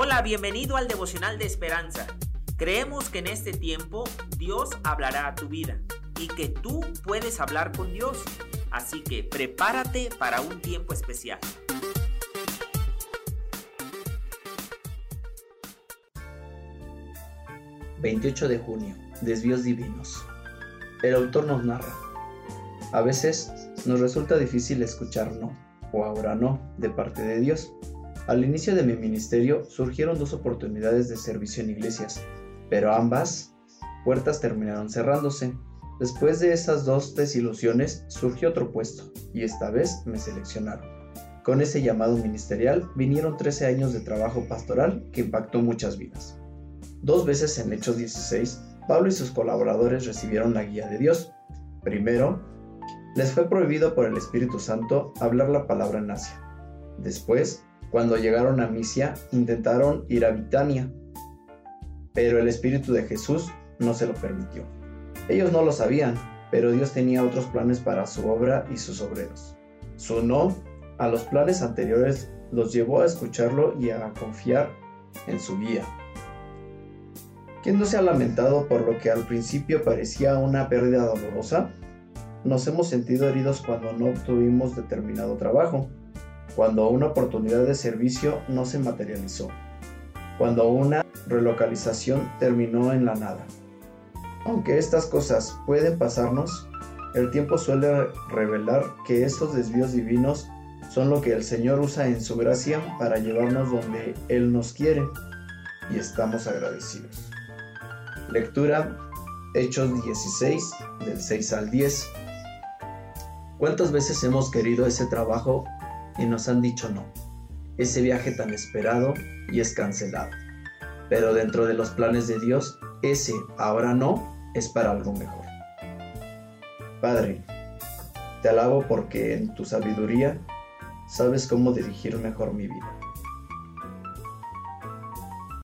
Hola, bienvenido al devocional de esperanza. Creemos que en este tiempo Dios hablará a tu vida y que tú puedes hablar con Dios. Así que prepárate para un tiempo especial. ...28 de junio... ...Desvíos divinos... El autor nos narra... ...a veces nos resulta difícil escuchar no... ...o ahora no... ...de parte de Dios... Al inicio de mi ministerio surgieron dos oportunidades de servicio en iglesias, pero ambas puertas terminaron cerrándose. Después de esas dos desilusiones surgió otro puesto, y esta vez me seleccionaron. Con ese llamado ministerial vinieron 13 años de trabajo pastoral que impactó muchas vidas. Dos veces en Hechos 16, Pablo y sus colaboradores recibieron la guía de Dios. Primero, les fue prohibido por el Espíritu Santo hablar la palabra en Asia. Después, cuando llegaron a Misia, intentaron ir a Bitania, pero el Espíritu de Jesús no se lo permitió. Ellos no lo sabían, pero Dios tenía otros planes para su obra y sus obreros. Su no a los planes anteriores los llevó a escucharlo y a confiar en su guía. ¿Quién no se ha lamentado por lo que al principio parecía una pérdida dolorosa? Nos hemos sentido heridos cuando no obtuvimos determinado trabajo cuando una oportunidad de servicio no se materializó, cuando una relocalización terminó en la nada. Aunque estas cosas pueden pasarnos, el tiempo suele revelar que estos desvíos divinos son lo que el Señor usa en su gracia para llevarnos donde Él nos quiere y estamos agradecidos. Lectura Hechos 16 del 6 al 10. ¿Cuántas veces hemos querido ese trabajo y nos han dicho no. Ese viaje tan esperado y es cancelado. Pero dentro de los planes de Dios, ese ahora no es para algo mejor. Padre, te alabo porque en tu sabiduría sabes cómo dirigir mejor mi vida.